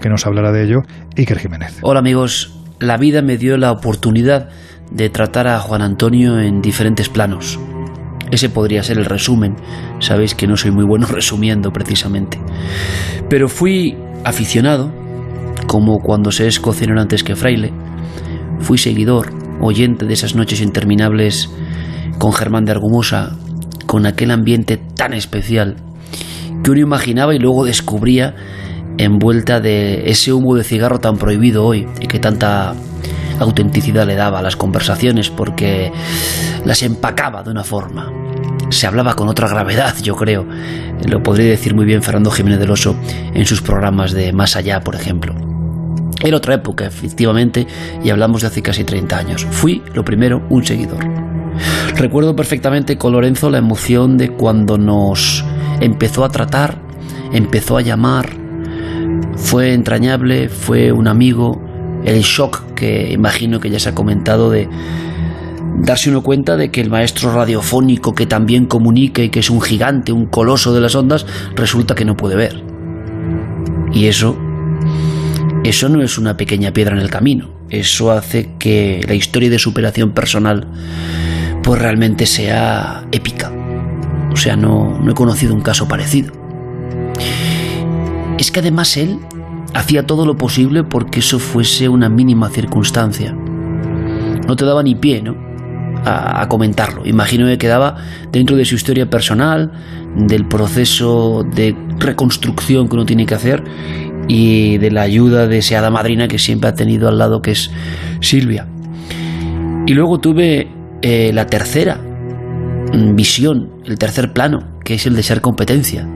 que nos hablara de ello Iker Jiménez. Hola amigos, la vida me dio la oportunidad de tratar a Juan Antonio en diferentes planos. Ese podría ser el resumen. Sabéis que no soy muy bueno resumiendo precisamente. Pero fui aficionado, como cuando se es cocinero antes que fraile. Fui seguidor, oyente de esas noches interminables con Germán de Argumosa, con aquel ambiente tan especial que uno imaginaba y luego descubría envuelta de ese humo de cigarro tan prohibido hoy y que tanta autenticidad le daba a las conversaciones porque las empacaba de una forma. Se hablaba con otra gravedad, yo creo. Lo podría decir muy bien Fernando Jiménez del Oso en sus programas de Más Allá, por ejemplo. Era otra época, efectivamente, y hablamos de hace casi 30 años. Fui, lo primero, un seguidor. Recuerdo perfectamente con Lorenzo la emoción de cuando nos empezó a tratar, empezó a llamar, fue entrañable, fue un amigo, el shock que imagino que ya se ha comentado de darse uno cuenta de que el maestro radiofónico que también comunica y que es un gigante, un coloso de las ondas, resulta que no puede ver. Y eso, eso no es una pequeña piedra en el camino. Eso hace que la historia de superación personal, pues realmente sea épica. O sea, no, no he conocido un caso parecido es que además él hacía todo lo posible porque eso fuese una mínima circunstancia. No te daba ni pie, ¿no? A, comentarlo. Imagino que quedaba dentro de su historia personal, del proceso de reconstrucción que uno tiene que hacer y de la ayuda de esa hada madrina que siempre ha tenido al lado, que es Silvia. Y luego tuve eh, la tercera visión, el tercer plano, que es el de ser competencia.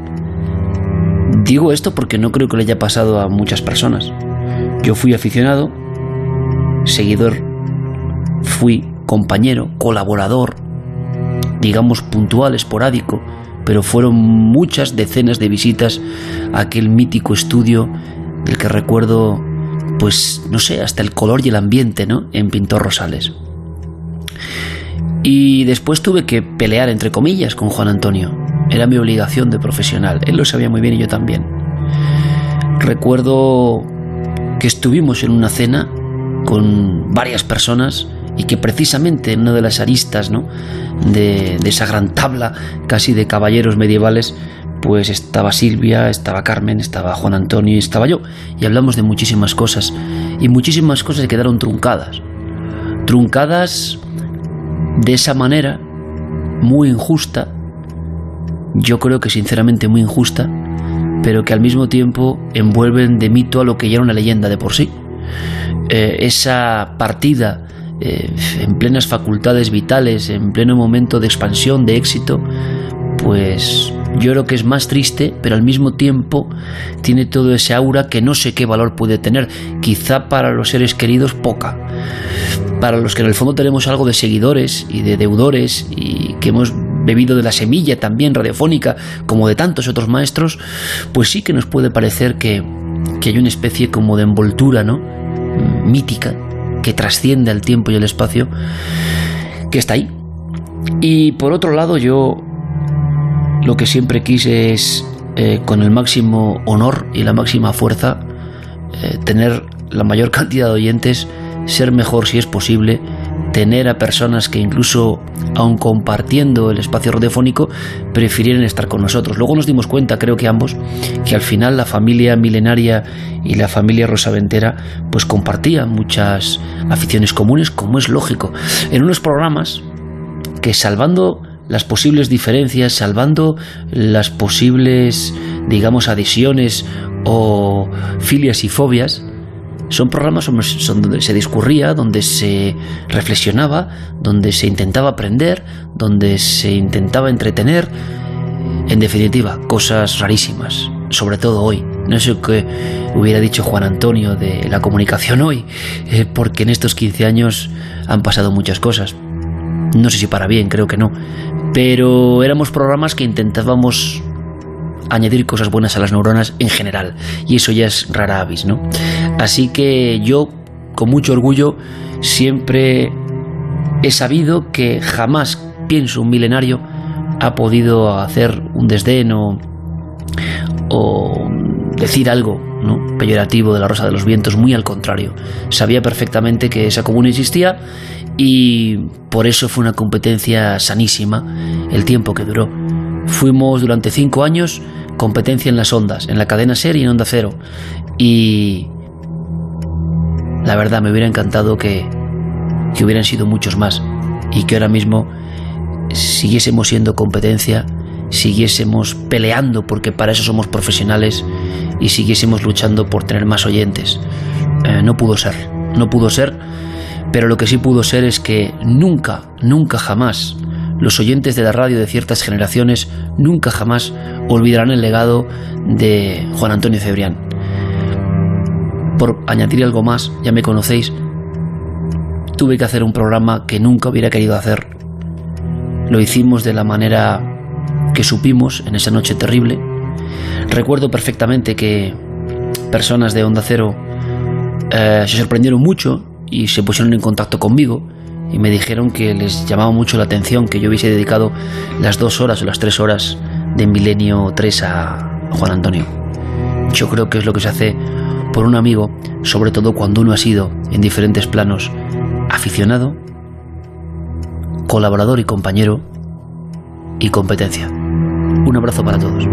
Digo esto porque no creo que le haya pasado a muchas personas. Yo fui aficionado, seguidor, fui compañero, colaborador, digamos puntual, esporádico, pero fueron muchas decenas de visitas a aquel mítico estudio del que recuerdo, pues no sé, hasta el color y el ambiente, ¿no? En Pintor Rosales. Y después tuve que pelear, entre comillas, con Juan Antonio. Era mi obligación de profesional. Él lo sabía muy bien y yo también. Recuerdo que estuvimos en una cena con varias personas y que precisamente en una de las aristas ¿no? de, de esa gran tabla casi de caballeros medievales pues estaba Silvia, estaba Carmen, estaba Juan Antonio y estaba yo. Y hablamos de muchísimas cosas. Y muchísimas cosas quedaron truncadas. Truncadas de esa manera, muy injusta, yo creo que sinceramente muy injusta, pero que al mismo tiempo envuelven de mito a lo que ya era una leyenda de por sí. Eh, esa partida eh, en plenas facultades vitales, en pleno momento de expansión, de éxito, pues yo creo que es más triste, pero al mismo tiempo tiene todo ese aura que no sé qué valor puede tener. Quizá para los seres queridos poca. Para los que en el fondo tenemos algo de seguidores y de deudores y que hemos bebido de la semilla también radiofónica, como de tantos otros maestros, pues sí que nos puede parecer que, hay una especie como de envoltura, ¿no? Mítica, que trasciende el tiempo y el espacio, que está ahí. Y por otro lado, yo lo que siempre quise es, eh, con el máximo honor y la máxima fuerza, eh, tener la mayor cantidad de oyentes, ser mejor si es posible, tener a personas que incluso, aun compartiendo el espacio radiofónico, prefirieran estar con nosotros. Luego nos dimos cuenta, creo que ambos, que al final la familia milenaria y la familia rosaventera pues compartían muchas aficiones comunes, como es lógico. En unos programas que salvando las posibles diferencias, salvando las posibles, digamos, adiciones o filias y fobias, son programas donde se discurría, donde se reflexionaba, donde se intentaba aprender, donde se intentaba entretener. En definitiva, cosas rarísimas, sobre todo hoy. No sé qué hubiera dicho Juan Antonio de la comunicación hoy, eh, porque en estos 15 años han pasado muchas cosas. No sé si para bien, creo que no. Pero éramos programas que intentábamos añadir cosas buenas a las neuronas en general. Y eso ya es rara avis, ¿no? Así que yo, con mucho orgullo, siempre he sabido que jamás, pienso, un milenario ha podido hacer un desdén o, decir algo peyorativo de la Rosa de los Vientos, muy al contrario. Sabía perfectamente que esa comuna existía y por eso fue una competencia sanísima el tiempo que duró. Fuimos durante cinco años competencia en las ondas, en la cadena serie y en onda cero. Y la verdad me hubiera encantado que, que hubieran sido muchos más y que ahora mismo siguiésemos siendo competencia, siguiésemos peleando porque para eso somos profesionales y siguiésemos luchando por tener más oyentes. Eh, no pudo ser, no pudo ser, pero lo que sí pudo ser es que nunca, nunca jamás los oyentes de la radio de ciertas generaciones nunca jamás olvidarán el legado de Juan Antonio Cebrián. Por añadir algo más, ya me conocéis, tuve que hacer un programa que nunca hubiera querido hacer. Lo hicimos de la manera que supimos en esa noche terrible. Recuerdo perfectamente que personas de Onda Cero eh, se sorprendieron mucho y se pusieron en contacto conmigo y me dijeron que les llamaba mucho la atención que yo hubiese dedicado las dos horas o las tres horas de Milenio 3 a Juan Antonio. Yo creo que es lo que se hace por un amigo, sobre todo cuando uno ha sido en diferentes planos aficionado, colaborador y compañero y competencia. Un abrazo para todos.